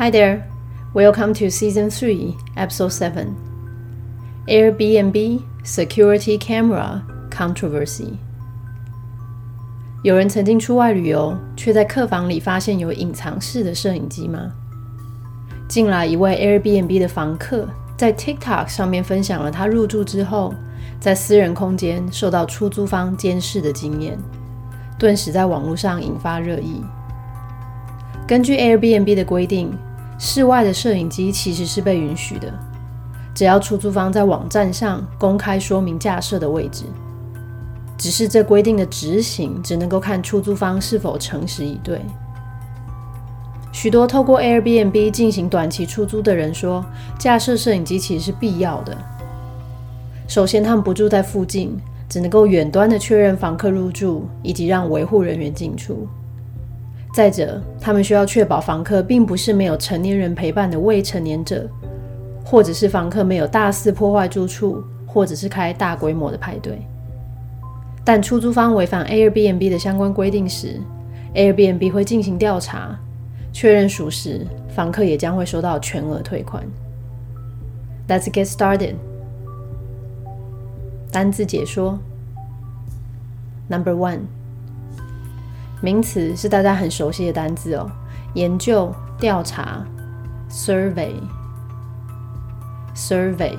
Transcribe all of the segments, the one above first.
Hi there, welcome to season three, episode seven. Airbnb security camera controversy. 有人曾经出外旅游，却在客房里发现有隐藏式的摄影机吗？近来，一位 Airbnb 的房客在 TikTok 上面分享了他入住之后，在私人空间受到出租方监视的经验，顿时在网络上引发热议。根据 Airbnb 的规定，室外的摄影机其实是被允许的，只要出租方在网站上公开说明架设的位置。只是这规定的执行只能够看出租方是否诚实以对。许多透过 Airbnb 进行短期出租的人说，架设摄影机其实是必要的。首先，他们不住在附近，只能够远端的确认房客入住以及让维护人员进出。再者，他们需要确保房客并不是没有成年人陪伴的未成年者，或者是房客没有大肆破坏住处，或者是开大规模的派对。但出租方违反 Airbnb 的相关规定时，Airbnb 会进行调查，确认属实，房客也将会收到全额退款。Let's get started。单字解说：Number one。名词是大家很熟悉的单字哦，研究、调查，survey，survey。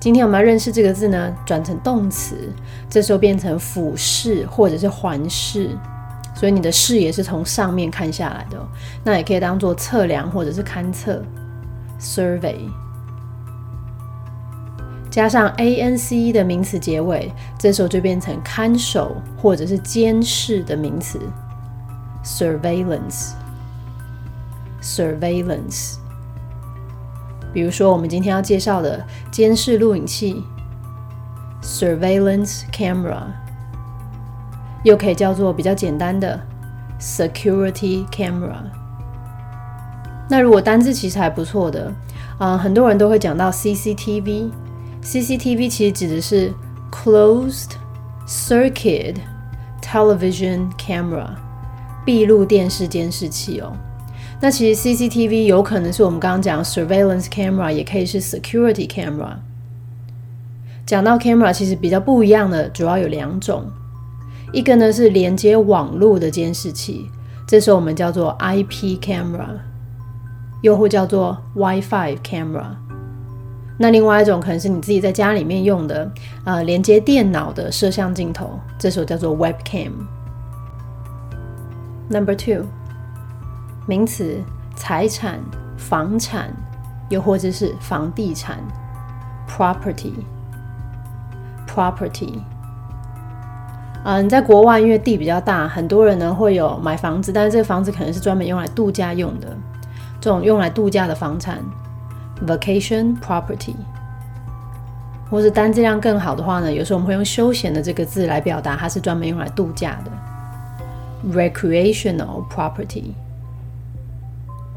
今天我们要认识这个字呢，转成动词，这时候变成俯视或者是环视，所以你的视野是从上面看下来的，那也可以当做测量或者是勘测，survey。加上 a n c 的名词结尾，这时候就变成看守或者是监视的名词，surveillance，surveillance。比如说我们今天要介绍的监视录影器，surveillance camera，又可以叫做比较简单的 security camera。那如果单字其实还不错的，啊，很多人都会讲到 CCTV。CCTV 其实指的是 Closed Circuit Television Camera，闭路电视监视器哦。那其实 CCTV 有可能是我们刚刚讲 Surveillance Camera，也可以是 Security Camera。讲到 Camera，其实比较不一样的主要有两种，一个呢是连接网络的监视器，这时候我们叫做 IP Camera，又或叫做 WiFi Camera。那另外一种可能是你自己在家里面用的，呃，连接电脑的摄像镜头，这时候叫做 webcam。Number two，名词，财产、房产，又或者是房地产，property，property。嗯，在国外因为地比较大，很多人呢会有买房子，但是这个房子可能是专门用来度假用的，这种用来度假的房产。Vacation property，或是单质量更好的话呢？有时候我们会用“休闲”的这个字来表达，它是专门用来度假的。Recreational property。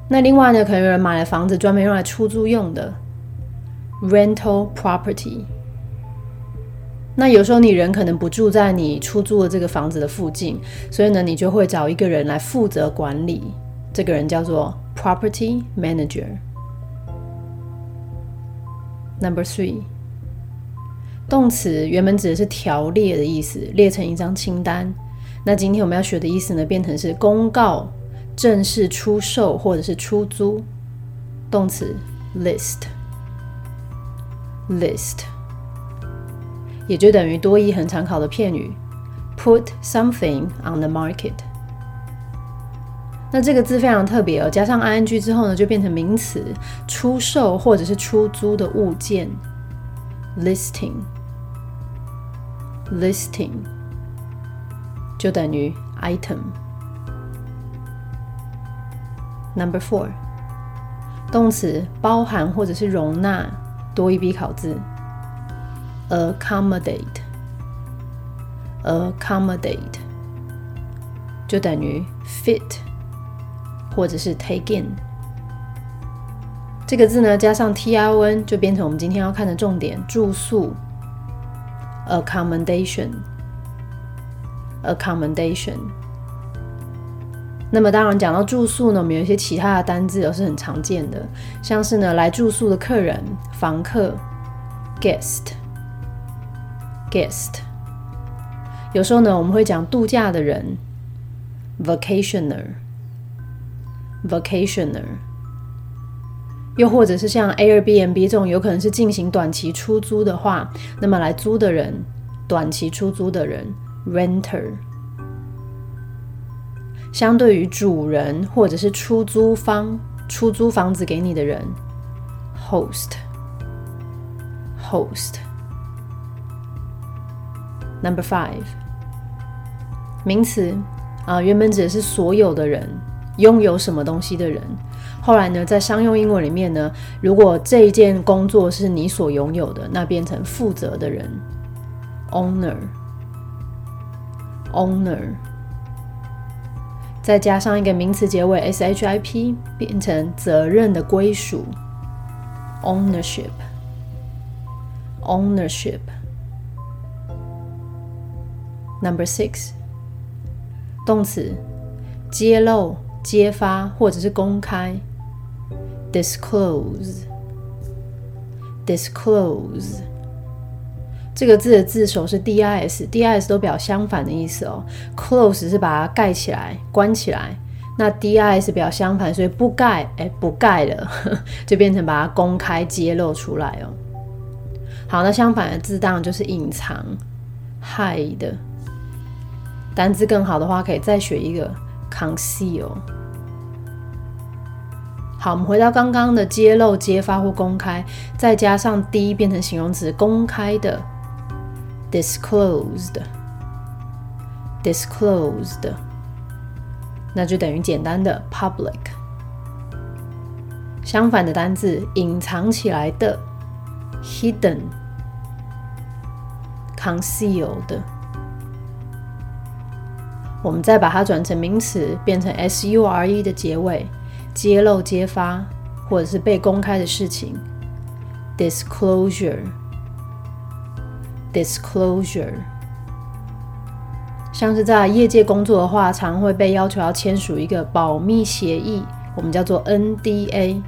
那另外呢，可能有人买了房子专门用来出租用的。Rental property。那有时候你人可能不住在你出租的这个房子的附近，所以呢，你就会找一个人来负责管理，这个人叫做 property manager。Number three，动词原本指的是条列的意思，列成一张清单。那今天我们要学的意思呢，变成是公告、正式出售或者是出租。动词 list，list，也就等于多义很常考的片语，put something on the market。那这个字非常特别哦，加上 ing 之后呢，就变成名词，出售或者是出租的物件，listing，listing 就等于 item。Number four，动词包含或者是容纳，多一笔考字，accommodate，accommodate 就等于 fit。或者是 take in 这个字呢，加上 t i n 就变成我们今天要看的重点：住宿 accommodation accommodation。那么当然讲到住宿呢，我们有一些其他的单字都是很常见的，像是呢来住宿的客人、房客，guest，guest。有时候呢我们会讲度假的人 vacationer Vacationer，。又或者是像 Airbnb 这种有可能是进行短期出租的话，那么来租的人，短期出租的人，renter。相对于主人或者是出租方出租房子给你的人，host，host。Number five，名词啊，原本指的是所有的人，拥有什么东西的人。后来呢，在商用英文里面呢，如果这一件工作是你所拥有的，那变成负责的人，owner，owner。再加上一个名词结尾 ship，变成责任的归属，ownership，ownership。Number six，动词，揭露、揭发或者是公开，disclose，disclose。这个字的字首是 d i s，d i s 都表相反的意思哦。close 是把它盖起来、关起来，那 d i s 表相反，所以不盖，哎，不盖了，就变成把它公开、揭露出来哦。好，那相反的字当然就是隐藏、hide。单字更好的话，可以再学一个 conceal。好，我们回到刚刚的揭露、揭发或公开，再加上 d 变成形容词，公开的。disclosed disclosed，那就等于简单的 public。相反的单字，隐藏起来的 hidden concealed。我们再把它转成名词，变成 s u r e 的结尾，揭露、揭发或者是被公开的事情，disclosure。Disclosure，像是在业界工作的话，常会被要求要签署一个保密协议，我们叫做 NDA。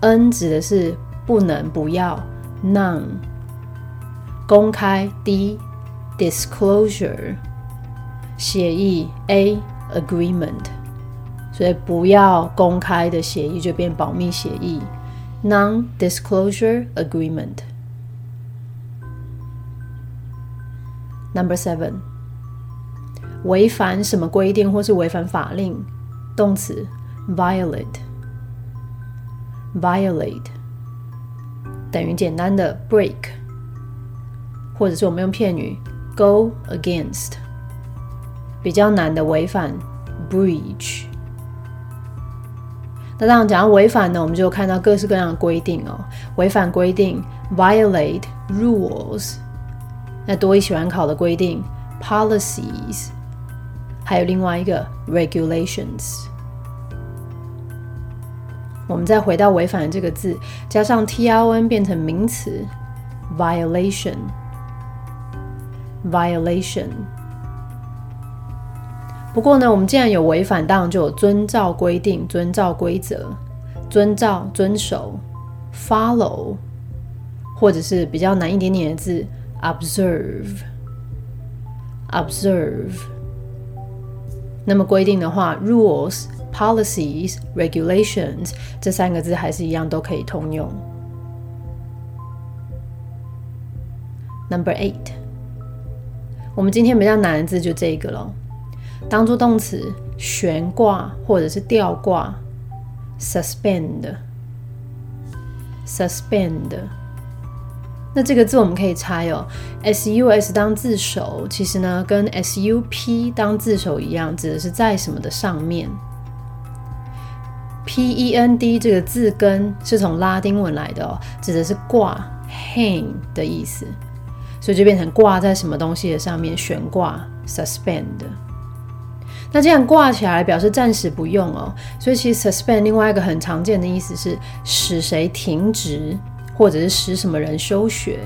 N 指的是不能、不要；None，公开；D Disclosure，协议；A Agreement，所以不要公开的协议就变保密协议，Non-Disclosure Agreement。Number seven，违反什么规定或是违反法令？动词 violate，violate 等于简单的 break，或者是我们用片语 go against。比较难的违反 breach。那当然讲到违反呢，我们就看到各式各样的规定哦。违反规定 violate rules。那多一喜欢考的规定，policies，还有另外一个 regulations。我们再回到违反这个字，加上 t r n 变成名词，violation，violation。不过呢，我们既然有违反，当然就有遵照规定、遵照规则、遵照、遵守，follow，或者是比较难一点点的字。Observe, observe。那么规定的话，rules, policies, regulations 这三个字还是一样都可以通用。Number eight，我们今天比较难的字就这个了，当做动词悬挂或者是吊挂，suspend, suspend。那这个字我们可以猜哦，sus 当字首，其实呢跟 sup 当字首一样，指的是在什么的上面。pend 这个字根是从拉丁文来的哦，指的是挂 hang 的意思，所以就变成挂在什么东西的上面，悬挂 suspend。那这样挂起来表示暂时不用哦，所以其实 suspend 另外一个很常见的意思是使谁停职。或者是使什么人休学，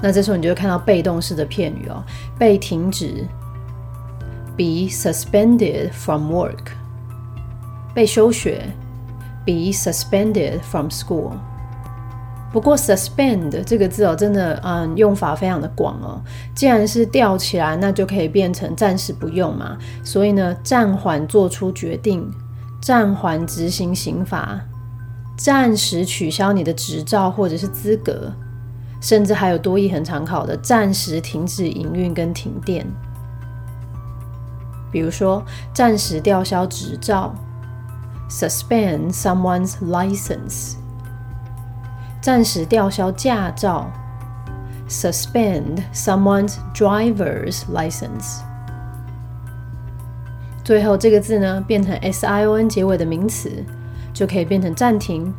那这时候你就会看到被动式的片语哦，被停止，be suspended from work。被休学，be suspended from school。不过，suspend 这个字哦，真的，嗯，用法非常的广哦。既然是吊起来，那就可以变成暂时不用嘛。所以呢，暂缓做出决定，暂缓执行刑罚，暂时取消你的执照或者是资格，甚至还有多义很常考的暂时停止营运跟停电。比如说，暂时吊销执照，suspend someone's license。暂时吊销驾照，suspend someone's driver's license。最后这个字呢，变成 s i o n 结尾的名词，就可以变成暂停、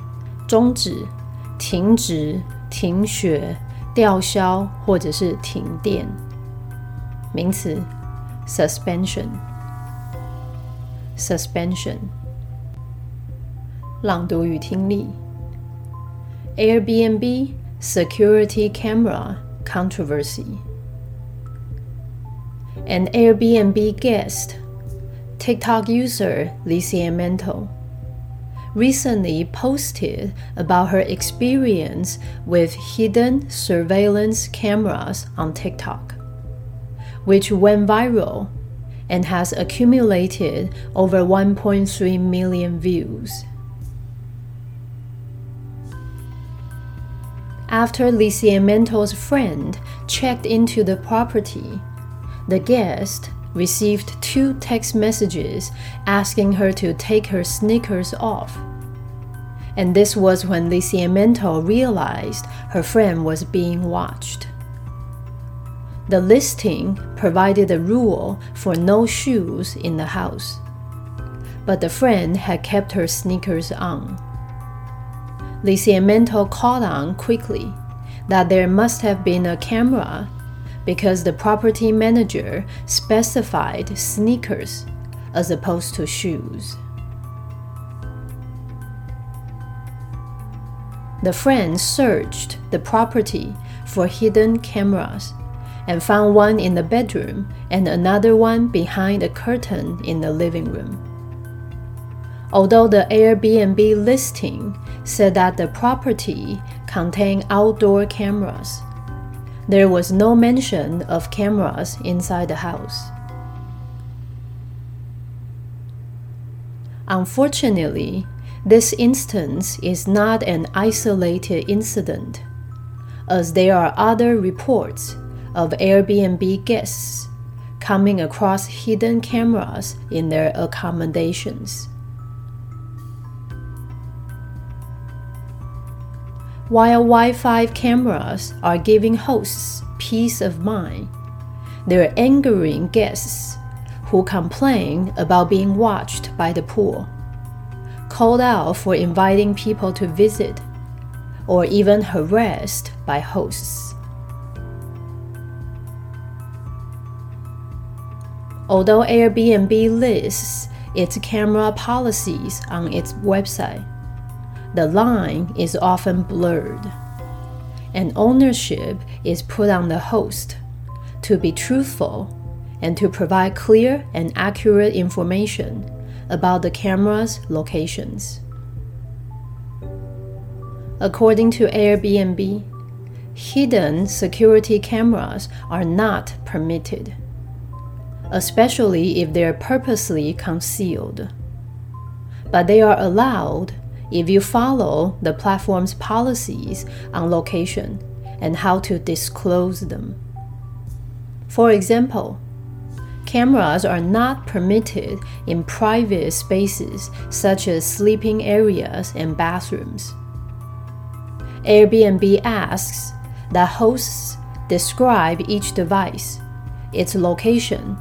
终止、停止、停学、吊销或者是停电。名词，suspension，suspension。朗读与听力。Airbnb security camera controversy. An Airbnb guest, TikTok user Licia Mento, recently posted about her experience with hidden surveillance cameras on TikTok, which went viral and has accumulated over 1.3 million views. After Liciamento's friend checked into the property, the guest received two text messages asking her to take her sneakers off. And this was when Liciamento realized her friend was being watched. The listing provided a rule for no shoes in the house, but the friend had kept her sneakers on. Liciamento caught on quickly that there must have been a camera because the property manager specified sneakers as opposed to shoes. The friends searched the property for hidden cameras and found one in the bedroom and another one behind a curtain in the living room. Although the Airbnb listing said that the property contained outdoor cameras. There was no mention of cameras inside the house. Unfortunately, this instance is not an isolated incident, as there are other reports of Airbnb guests coming across hidden cameras in their accommodations. While Wi Fi cameras are giving hosts peace of mind, they're angering guests who complain about being watched by the pool, called out for inviting people to visit, or even harassed by hosts. Although Airbnb lists its camera policies on its website, the line is often blurred, and ownership is put on the host to be truthful and to provide clear and accurate information about the camera's locations. According to Airbnb, hidden security cameras are not permitted, especially if they are purposely concealed. But they are allowed if you follow the platform's policies on location and how to disclose them. For example, cameras are not permitted in private spaces such as sleeping areas and bathrooms. Airbnb asks that hosts describe each device, its location,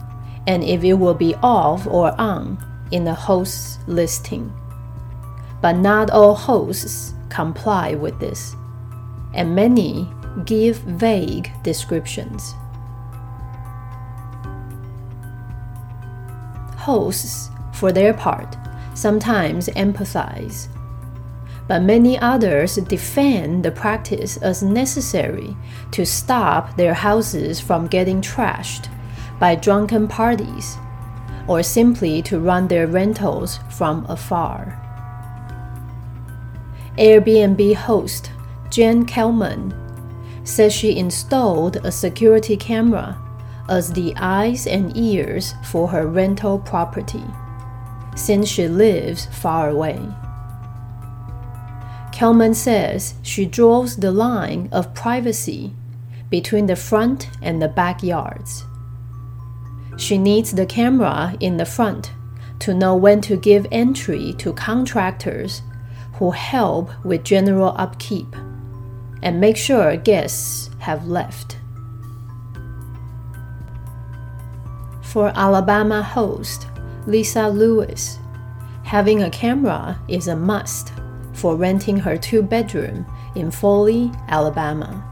and if it will be off or on in the host's listing but not all hosts comply with this, and many give vague descriptions. Hosts, for their part, sometimes empathize, but many others defend the practice as necessary to stop their houses from getting trashed by drunken parties or simply to run their rentals from afar. Airbnb host Jen Kelman says she installed a security camera as the eyes and ears for her rental property, since she lives far away. Kelman says she draws the line of privacy between the front and the backyards. She needs the camera in the front to know when to give entry to contractors who help with general upkeep and make sure guests have left. For Alabama host Lisa Lewis, having a camera is a must for renting her two bedroom in Foley, Alabama.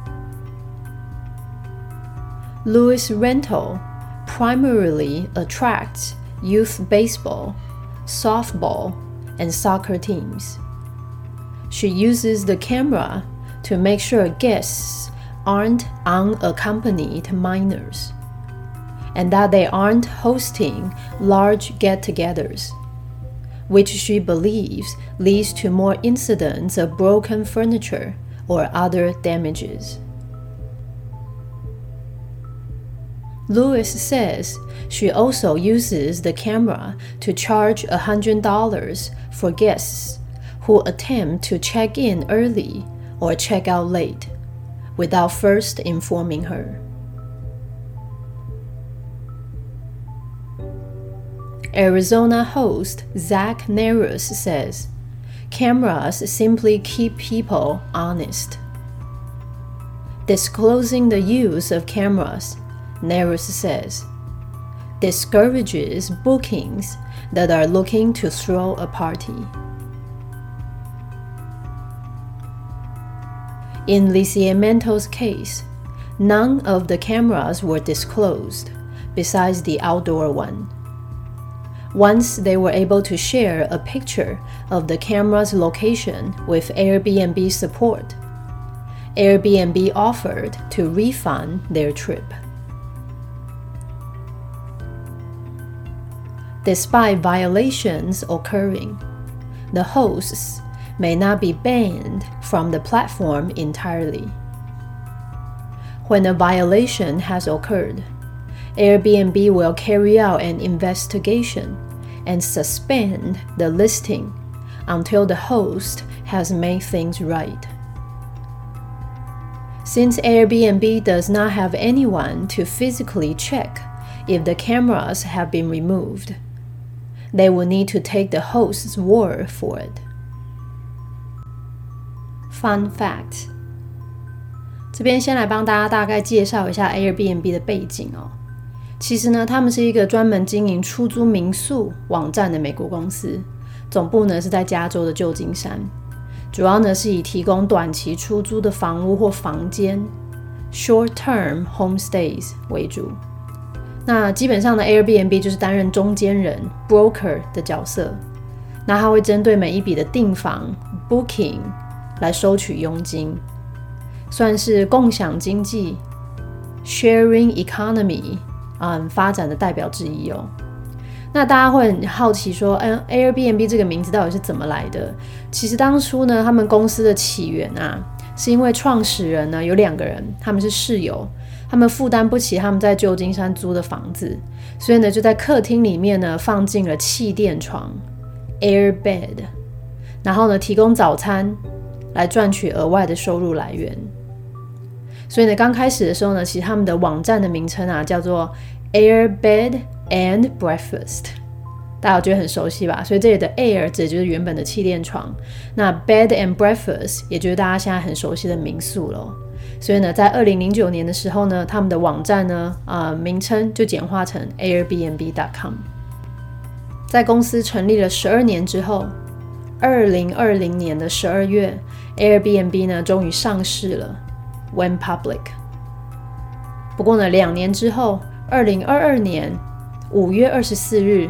Lewis Rental primarily attracts youth baseball, softball, and soccer teams. She uses the camera to make sure guests aren't unaccompanied minors and that they aren't hosting large get togethers, which she believes leads to more incidents of broken furniture or other damages. Lewis says she also uses the camera to charge $100 for guests who attempt to check in early or check out late without first informing her. Arizona host Zach Narus says cameras simply keep people honest. Disclosing the use of cameras, Narus says, discourages bookings that are looking to throw a party. In Liciamento's case, none of the cameras were disclosed, besides the outdoor one. Once they were able to share a picture of the camera's location with Airbnb support, Airbnb offered to refund their trip. Despite violations occurring, the hosts may not be banned from the platform entirely. When a violation has occurred, Airbnb will carry out an investigation and suspend the listing until the host has made things right. Since Airbnb does not have anyone to physically check if the cameras have been removed, they will need to take the host's word for it. Fun fact：这边先来帮大家大概介绍一下 Airbnb 的背景哦。其实呢，他们是一个专门经营出租民宿网站的美国公司，总部呢是在加州的旧金山，主要呢是以提供短期出租的房屋或房间 （short-term homestays） 为主。那基本上呢，Airbnb 就是担任中间人 （broker） 的角色，那他会针对每一笔的订房 （booking） 来收取佣金，算是共享经济 （sharing economy）。嗯，发展的代表之一哦。那大家会很好奇说，嗯，Airbnb 这个名字到底是怎么来的？其实当初呢，他们公司的起源啊，是因为创始人呢有两个人，他们是室友，他们负担不起他们在旧金山租的房子，所以呢就在客厅里面呢放进了气垫床 （Air Bed），然后呢提供早餐来赚取额外的收入来源。所以呢，刚开始的时候呢，其实他们的网站的名称啊叫做 Air Bed and Breakfast，大家觉得很熟悉吧？所以这里的 Air 指的就是原本的气垫床，那 Bed and Breakfast 也就是大家现在很熟悉的民宿喽。所以呢，在二零零九年的时候呢，他们的网站呢啊名称就简化成 Airbnb.com。在公司成立了十二年之后，二零二零年的十二月，Airbnb 呢终于上市了。Went public。不过呢，两年之后，二零二二年五月二十四日，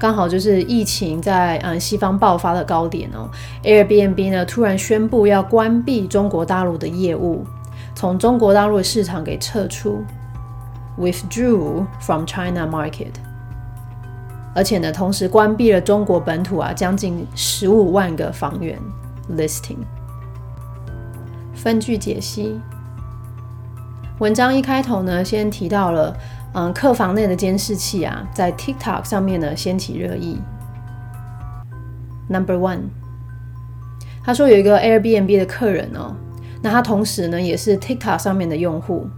刚好就是疫情在嗯西方爆发的高点哦。Airbnb 呢突然宣布要关闭中国大陆的业务，从中国大陆的市场给撤出，withdrew from China market。而且呢，同时关闭了中国本土啊将近十五万个房源 listing。分句解析，文章一开头呢，先提到了，嗯，客房内的监视器啊，在 TikTok 上面呢掀起热议。Number one，他说有一个 Airbnb 的客人哦，那他同时呢也是 TikTok 上面的用户，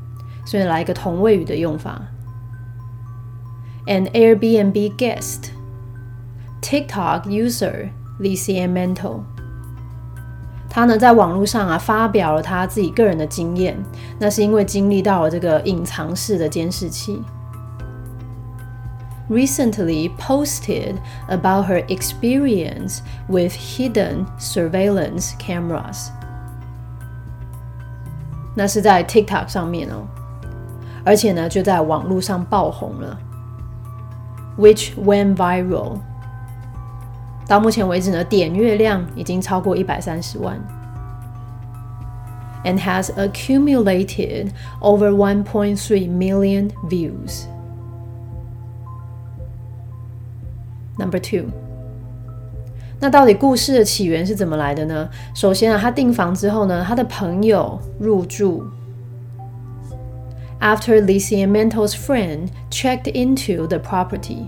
所以来一个同位语的用法。An Airbnb guest, TikTok user Licia Mental，他呢在网络上啊发表了他自己个人的经验，那是因为经历到了这个隐藏式的监视器。Recently posted about her experience with hidden surveillance cameras，那是在 TikTok 上面哦，而且呢就在网络上爆红了。which went viral。到目前为止呢，点阅量已经超过一百三十万，and has accumulated over 1.3 million views. Number two，那到底故事的起源是怎么来的呢？首先啊，他订房之后呢，他的朋友入住。after Lisiamento's friend checked into the property.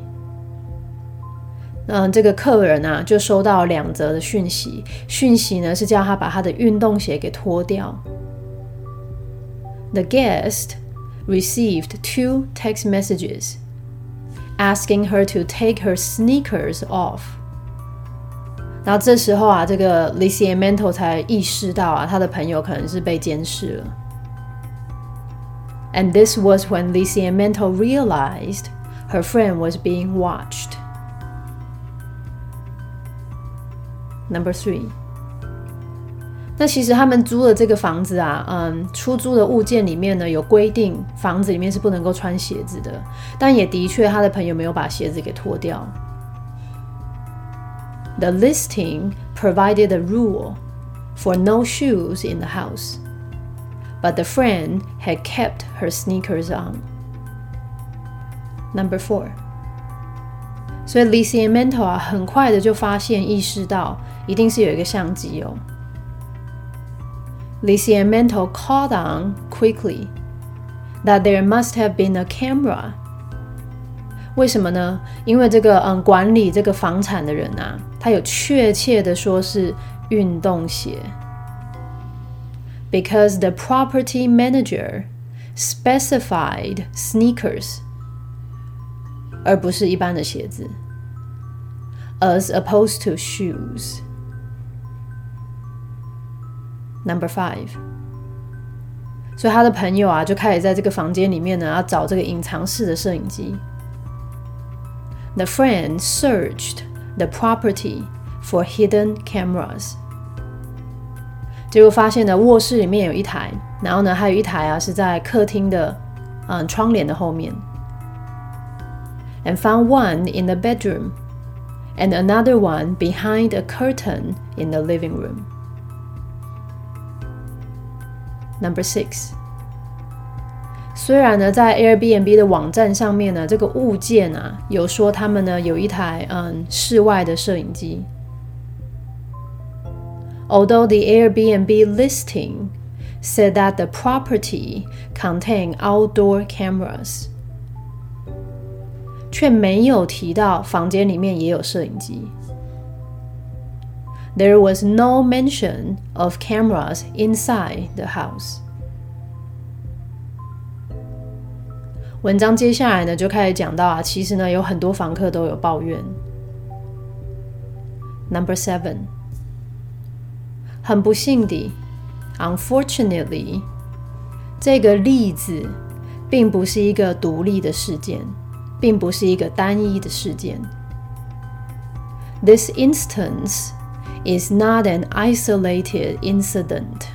嗯，这个客人啊，就收到两则的讯息。讯息呢是叫他把他的运动鞋给脱掉。The guest received two text messages asking her to take her sneakers off。然后这时候啊，这个 Lisiamento 才意识到啊，他的朋友可能是被监视了。And this was when Lisiamento realized her friend was being watched. Number three，那其实他们租的这个房子啊，嗯，出租的物件里面呢有规定，房子里面是不能够穿鞋子的。但也的确，他的朋友没有把鞋子给脱掉。The listing provided a rule for no shoes in the house but the friend had kept her sneakers on. Number four， 所以 Lizzie and Mentor 啊，很快的就发现意识到，一定是有一个相机哦。Lizzie and Mentor caught on quickly that there must have been a camera. 为什么呢？因为这个嗯，管理这个房产的人啊，他有确切的说是运动鞋。because the property manager specified sneakers， 而不是一般的鞋子，as opposed to shoes. Number five，所以他的朋友啊，就开始在这个房间里面呢，要找这个隐藏式的摄影机。The friend searched the property for hidden cameras. 结果发现呢，卧室里面有一台，然后呢，还有一台啊是在客厅的嗯窗帘的后面。And found one in the bedroom, and another one behind a curtain in the living room. Number six. 虽然呢，在 Airbnb 的网站上面呢，这个物件啊有说他们呢有一台嗯室外的摄影机。although the Airbnb listing said that the property contained outdoor cameras， 却没有提到房间里面也有摄影机。There was no mention of cameras inside the house. 文章接下来呢，就开始讲到啊，其实呢，有很多房客都有抱怨。Number seven. 很不幸地，unfortunately，这个例子并不是一个独立的事件，并不是一个单一的事件。This instance is not an isolated incident。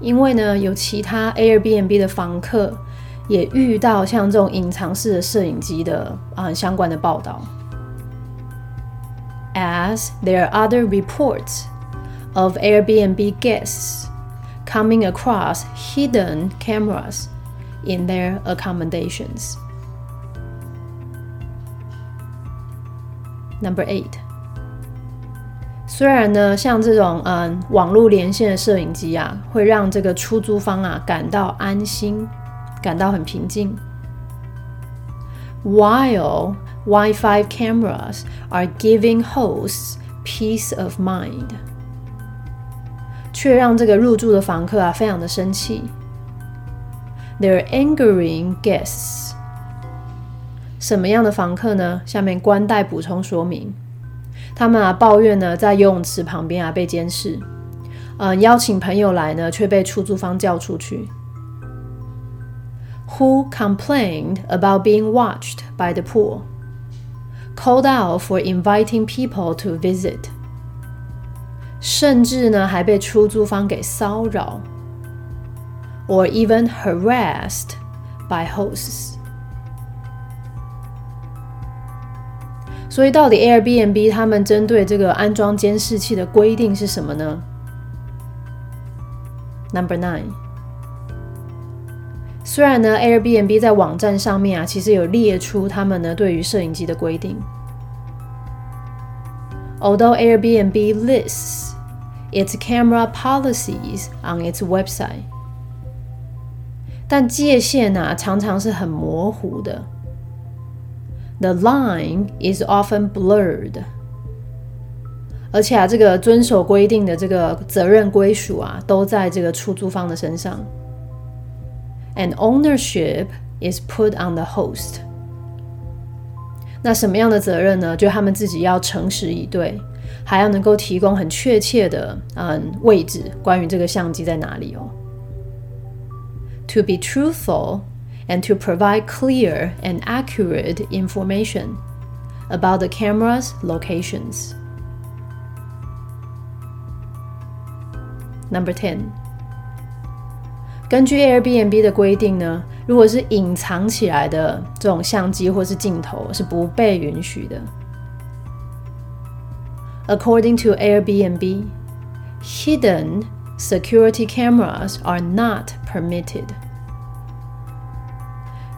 因为呢，有其他 Airbnb 的房客也遇到像这种隐藏式的摄影机的啊相关的报道。As there are other reports of Airbnb guests coming across hidden cameras in their accommodations. Number eight，虽然呢，像这种嗯网络连线的摄影机啊，会让这个出租方啊感到安心，感到很平静。While Wi-Fi cameras are giving hosts peace of mind，却让这个入住的房客啊非常的生气。They're angering guests。 什么样的房客呢？下面官带补充说明，他们啊抱怨呢，在游泳池旁边啊被监视，嗯，邀请朋友来呢，却被出租方叫出去。Who complained about being watched by the pool? Called out for inviting people to visit. 甚至呢，还被出租方给骚扰，or even harassed by hosts. 所以，到底 Airbnb 他们针对这个安装监视器的规定是什么呢？Number nine，虽然呢 Airbnb 在网站上面啊，其实有列出他们呢对于摄影机的规定。Although Airbnb lists its camera policies on its website，但界限啊常常是很模糊的。The line is often blurred，而且啊，这个遵守规定的这个责任归属啊，都在这个出租方的身上。And ownership is put on the host。那什么样的责任呢？就他们自己要诚实以对，还要能够提供很确切的嗯位置，关于这个相机在哪里哦。To be truthful。and to provide clear and accurate information about the camera's locations. Number ten. 根据 Airbnb 的规定呢，如果是隐藏起来的这种相机或是镜头是不被允许的。According to Airbnb, hidden security cameras are not permitted.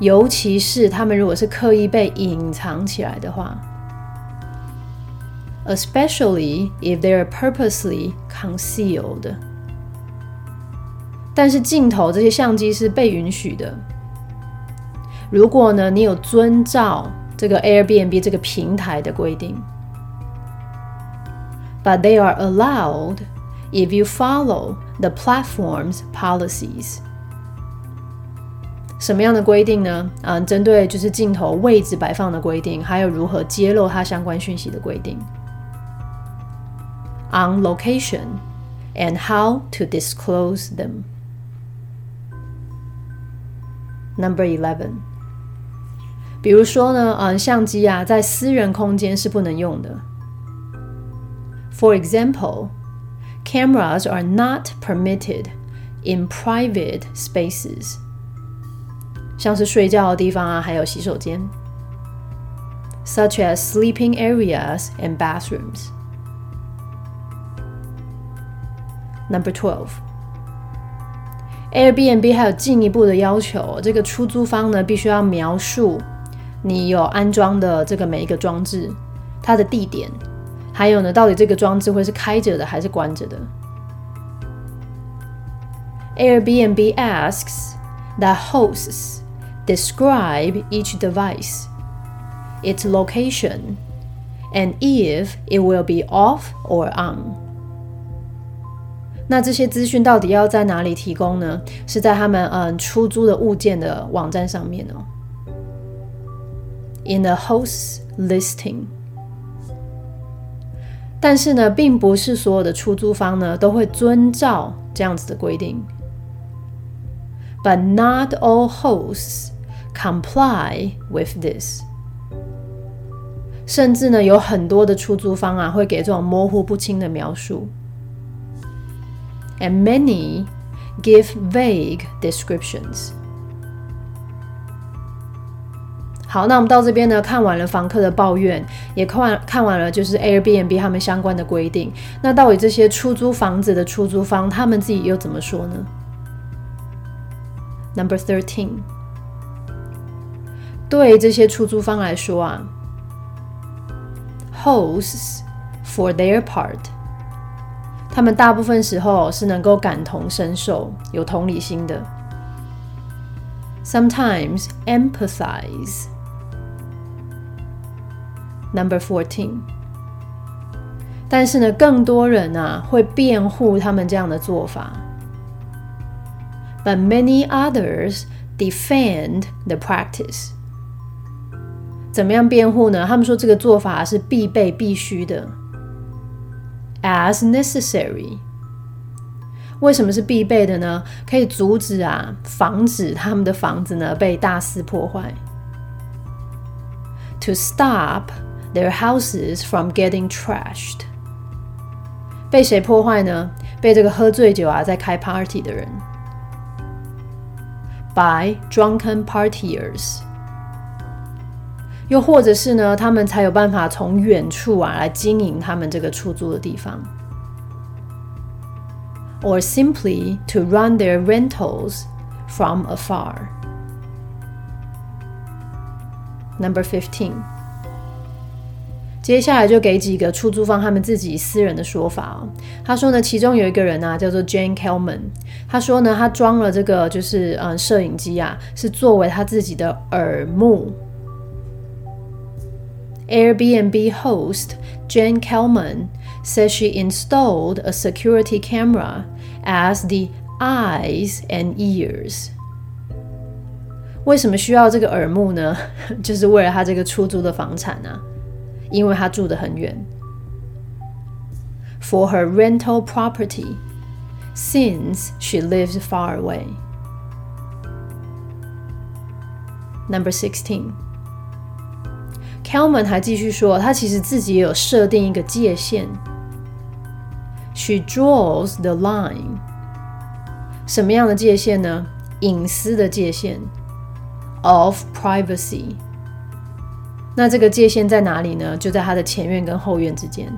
尤其是他们如果是刻意被隐藏起来的话，especially if they are purposely concealed。但是镜头这些相机是被允许的。如果呢，你有遵照这个 Airbnb 这个平台的规定，but they are allowed if you follow the platform's policies。 什么样的规定呢？嗯，针对就是镜头位置摆放的规定，还有如何揭露它相关讯息的规定。On location and how to disclose them. Number eleven. 比如说呢，嗯，相机啊，在私人空间是不能用的。For example, cameras are not permitted in private spaces. 像是睡觉的地方啊，还有洗手间，such as sleeping areas and bathrooms. Number twelve. Airbnb 还有进一步的要求，这个出租方呢必须要描述你有安装的这个每一个装置，它的地点，还有呢到底这个装置会是开着的还是关着的。Airbnb asks that hosts describe each device, its location, and if it will be off or on. 那这些资讯到底要在哪里提供呢？是在他们嗯出租的物件的网站上面哦。In the host listing。但是呢，并不是所有的出租方呢都会遵照这样子的规定。But not all hosts comply with this。甚至呢，有很多的出租方啊，会给这种模糊不清的描述。And many give vague descriptions。好，那我们到这边呢，看完了房客的抱怨，也看完看完了就是 Airbnb 他们相关的规定。那到底这些出租房子的出租方，他们自己又怎么说呢？Number thirteen。对这些出租方来说啊 hosts for their part。他们大部分时候是能够感同身受、有同理心的。Sometimes empathize. Number fourteen. 但是呢，更多人啊会辩护他们这样的做法。But many others defend the practice. 怎么样辩护呢？他们说这个做法是必备、必须的。As necessary，为什么是必备的呢？可以阻止啊，防止他们的房子呢被大肆破坏。To stop their houses from getting trashed，被谁破坏呢？被这个喝醉酒啊在开 party 的人。By drunken partiers。又或者是呢，他们才有办法从远处啊来经营他们这个出租的地方，or simply to run their rentals from afar. Number fifteen. 接下来就给几个出租方他们自己私人的说法哦。他说呢，其中有一个人啊，叫做 Jane Kelman。他说呢，他装了这个就是嗯摄影机啊，是作为他自己的耳目。Airbnb host Jane Kelman says she installed a security camera as the eyes and ears. 为什么需要这个耳目呢？就是为了他这个出租的房产啊，因为他住得很远。For her rental property, since she lives far away. Number sixteen. Kelman 还继续说，他其实自己也有设定一个界限。She draws the line。什么样的界限呢？隐私的界限，of privacy。那这个界限在哪里呢？就在他的前院跟后院之间，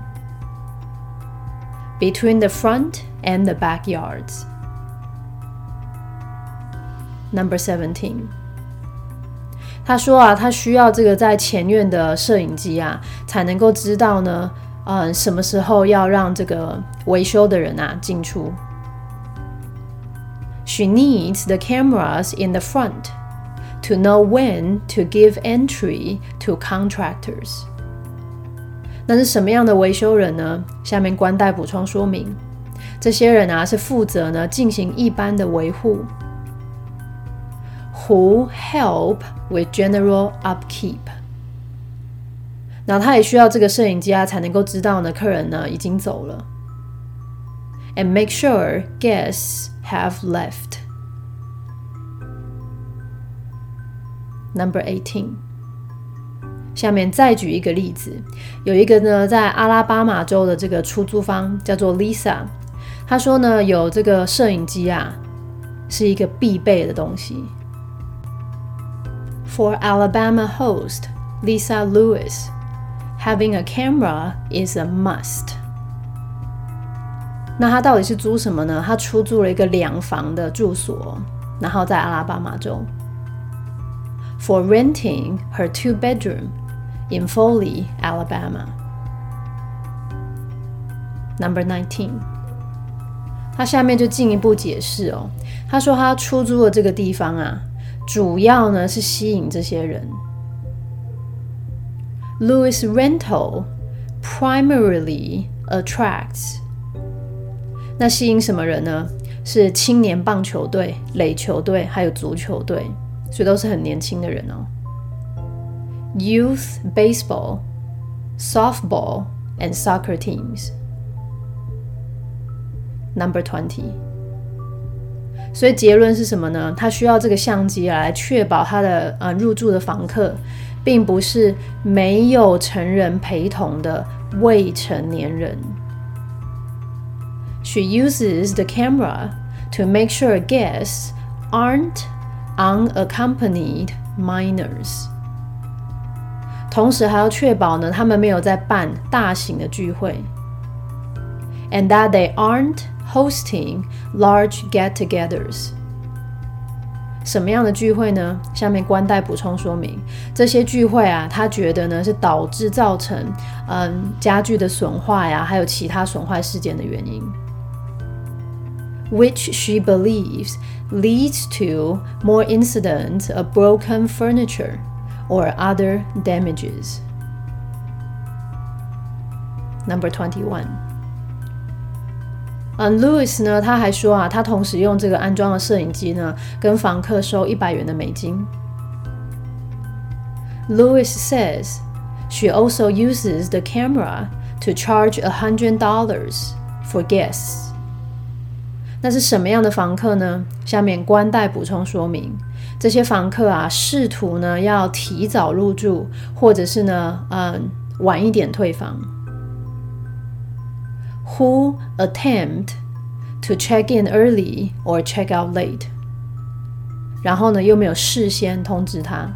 between the front and the backyards。Number seventeen。 他说啊，他需要这个在前院的摄影机啊，才能够知道呢，嗯，什么时候要让这个维修的人啊进出。She needs the cameras in the front to know when to give entry to contractors。那是什么样的维修人呢？下面官带补充说明，这些人啊是负责呢进行一般的维护。Who help with general upkeep？那他也需要这个摄影机啊，才能够知道呢客人呢已经走了。And make sure guests have left. Number eighteen. 下面再举一个例子，有一个呢在阿拉巴马州的这个出租方叫做 Lisa，他说呢有这个摄影机啊是一个必备的东西。For Alabama host Lisa Lewis, having a camera is a must. 那他到底是租什么呢？他出租了一个两房的住所，然后在阿拉巴马州。For renting her two bedroom in Foley, Alabama. Number nineteen. 他下面就进一步解释哦，他说他出租的这个地方啊。 主要呢是吸引这些人。Louis Rental primarily attracts 那吸引什么人呢？是青年棒球队、垒球队还有足球队，所以都是很年轻的人哦。Youth baseball, softball and soccer teams. Number twenty. 所以结论是什么呢？他需要这个相机来确保他的呃入住的房客，并不是没有成人陪同的未成年人。She uses the camera to make sure guests aren't unaccompanied minors。同时还要确保呢，他们没有在办大型的聚会，and that they aren't hosting large get-togethers。 什么样的聚会呢？下面官代补充说明，这些聚会啊，他觉得呢是导致造成嗯家具的损坏呀，还有其他损坏事件的原因。Which she believes leads to more incidents of broken furniture or other damages. Number twenty-one. 嗯，Louis 呢？他还说啊，他同时用这个安装的摄影机呢，跟房客收一百元的美金。Louis says she also uses the camera to charge a hundred dollars for guests。那是什么样的房客呢？下面官代补充说明，这些房客啊，试图呢要提早入住，或者是呢，嗯，晚一点退房。who attempt to check in early or check out late，然后呢又没有事先通知他，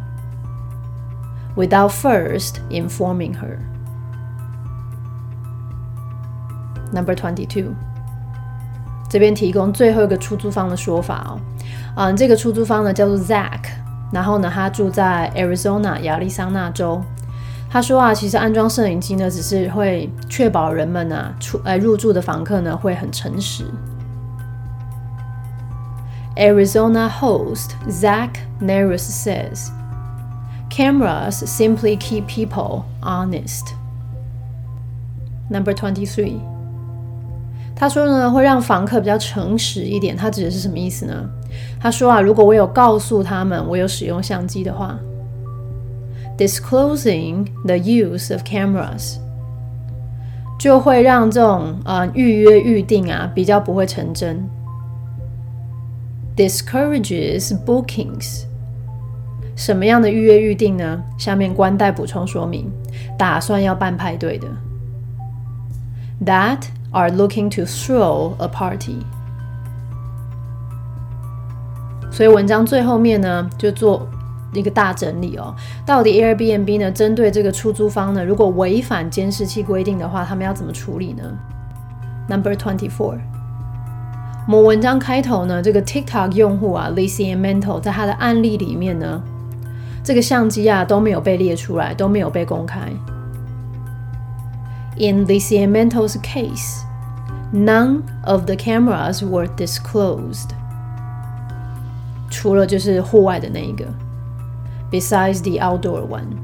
without first informing her。Number twenty two，这边提供最后一个出租方的说法哦，嗯，这个出租方呢叫做 Zach，然后呢他住在 Arizona 亚利桑那州。 他说啊，其实安装摄影机呢，只是会确保人们呢出呃入住的房客呢会很诚实。Arizona host Zach Neris says, "Cameras simply keep people honest." Number twenty-three，他说呢会让房客比较诚实一点。他指的是什么意思呢？他说啊，如果我有告诉他们我有使用相机的话。disclosing the use of cameras，就会让这种呃预约预定啊比较不会成真。discourages bookings，什么样的预约预定呢？下面官代补充说明，打算要办派对的。That are looking to throw a party。所以文章最后面呢，就做。 一个大整理哦，到底 Airbnb 呢？针对这个出租方呢，如果违反监视器规定的话，他们要怎么处理呢？Number twenty four，某文章开头呢，这个 TikTok 用户啊，Lizzie Mental 在他的案例里面呢，这个相机啊都没有被列出来，都没有被公开。In Lizzie Mental's case, none of the cameras were disclosed，除了就是户外的那一个。besides the outdoor one.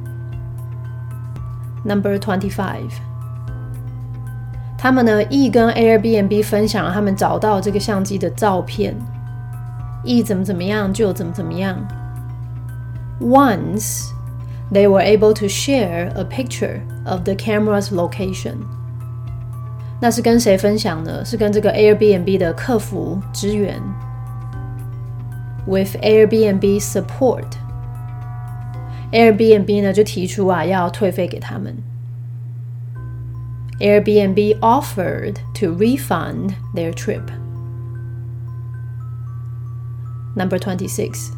Number twenty-five. 他们呢，E 跟 Airbnb 分享了他们找到这个相机的照片。E 怎么怎么样就怎么怎么样。Once they were able to share a picture of the camera's location. 那是跟谁分享呢？是跟这个 Airbnb 的客服支援。With Airbnb support. Airbnb 呢就提出啊要退费给他们。Airbnb offered to refund their trip. Number twenty six.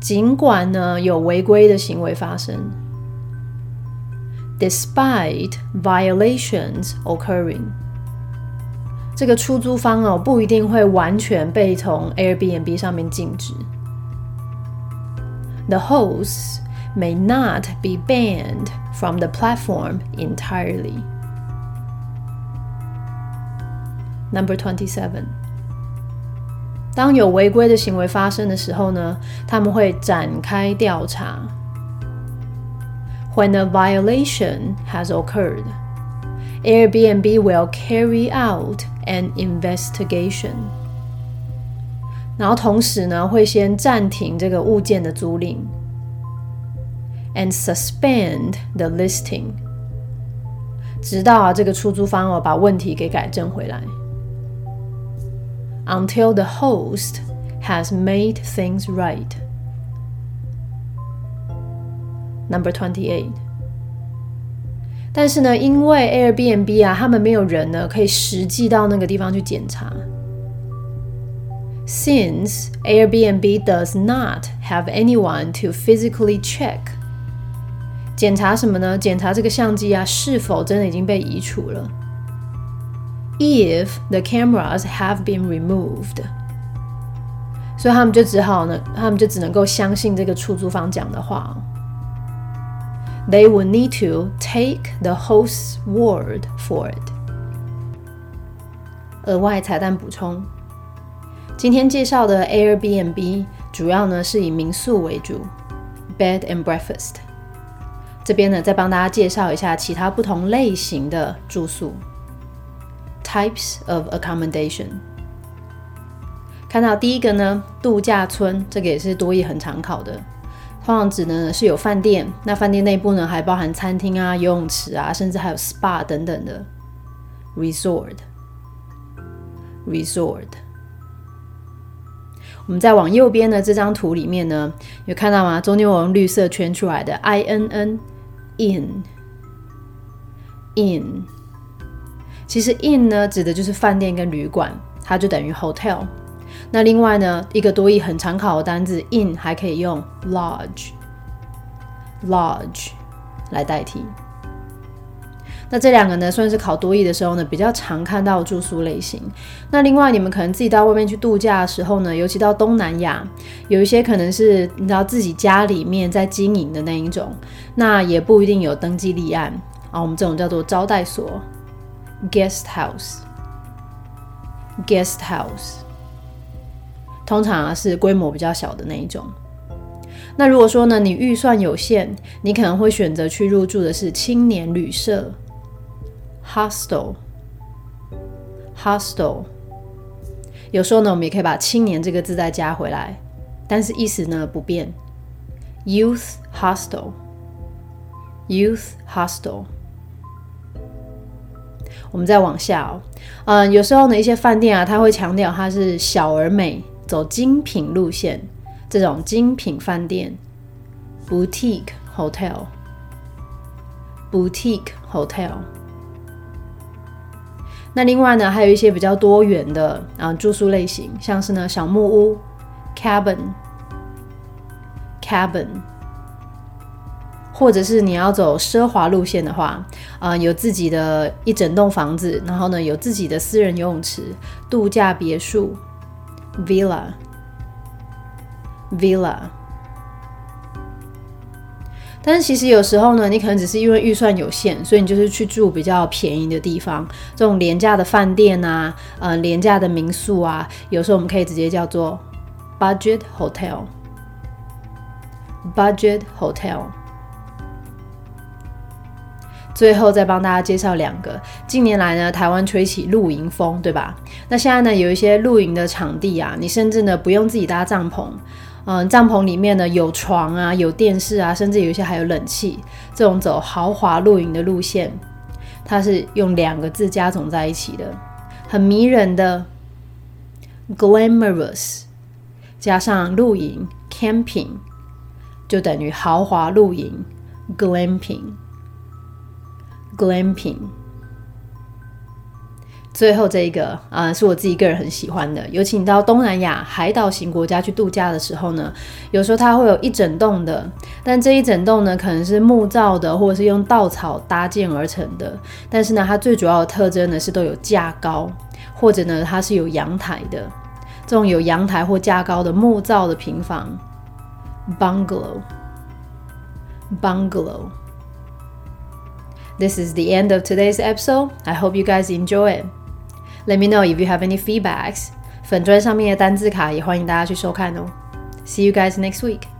尽管呢有违规的行为发生，despite violations occurring，这个出租方哦不一定会完全被从 Airbnb 上面禁止。the hosts may not be banned from the platform entirely. Number twenty-seven. 当有违规的行为发生的时候呢，他们会展开调查。When a violation has occurred, Airbnb will carry out an investigation. 然后同时呢，会先暂停这个物件的租赁，and suspend the listing，直到啊这个出租方哦把问题给改正回来，until the host has made things right。Number twenty-eight。但是呢，因为 Airbnb 啊，他们没有人呢，可以实际到那个地方去检查。since Airbnb does not have anyone to physically check。检查什么呢？检查这个相机啊是否真的已经被移除了。If the cameras have been removed， 所以他们就只好呢，他们就只能够相信这个出租方讲的话。They would need to take the host's word for it。额外彩蛋补充： 今天介绍的 Airbnb 主要呢是以民宿为主，bed and breakfast。这边呢再帮大家介绍一下其他不同类型的住宿，types of accommodation。看到第一个呢，度假村，这个也是多义很常考的。通常指呢是有饭店，那饭店内部呢还包含餐厅啊、游泳池啊，甚至还有 SPA 等等的 resort。resort。我们再往右边的这张图里面呢，有看到吗？中间我用绿色圈出来的 I N N in in。其实 in 呢指的就是饭店跟旅馆，它就等于 hotel。那另外呢，一个多义很常考的单字 in 还可以用 lodge，lodge 来代替。那这两个呢，算是考多义的时候呢，比较常看到住宿类型。那另外，你们可能自己到外面去度假的时候呢，尤其到东南亚，有一些可能是你知道自己家里面在经营的那一种，那也不一定有登记立案啊。我们这种叫做招待所 （guest house），guest house。通常啊是规模比较小的那一种。那如果说呢，你预算有限，你可能会选择去入住的是青年旅社 （hostel），hostel。有时候呢，我们也可以把“青年”这个字再加回来，但是意思呢不变，youth hostel，youth hostel。我们再往下哦，嗯，有时候呢，一些饭店啊，它会强调它是小而美。走精品路线，这种精品饭店，boutique hotel，boutique hotel。那另外呢，还有一些比较多元的啊住宿类型，像是呢小木屋，cabin，cabin，或者是你要走奢华路线的话，啊有自己的一整栋房子，然后呢有自己的私人游泳池，度假别墅。Villa，Villa，但是其实有时候呢，你可能只是因为预算有限，所以你就是去住比较便宜的地方，这种廉价的饭店啊，呃，廉价的民宿啊，有时候我们可以直接叫做 budget hotel，budget hotel。最后再帮大家介绍两个。近年来呢，台湾吹起露营风，对吧？那现在呢，有一些露营的场地啊，你甚至呢不用自己搭帐篷，嗯，帐篷里面呢有床啊，有电视啊，甚至有一些还有冷气。这种走豪华露营的路线，它是用两个字加总在一起的，很迷人的 glamorous，加上露营 camping，就等于豪华露营 glamping。Glamping，最后这一个啊，是我自己个人很喜欢的。尤其你到东南亚海岛型国家去度假的时候呢，有时候它会有一整栋的，但这一整栋呢，可能是木造的，或者是用稻草搭建而成的。但是呢，它最主要的特征呢是都有架高，或者呢它是有阳台的。这种有阳台或架高的木造的平房，bungalow，bungalow。This is the end of today's episode. I hope you guys enjoy it. Let me know if you have any feedbacks. 粉砖上面的单字卡也欢迎大家去收看哦。See you guys next week.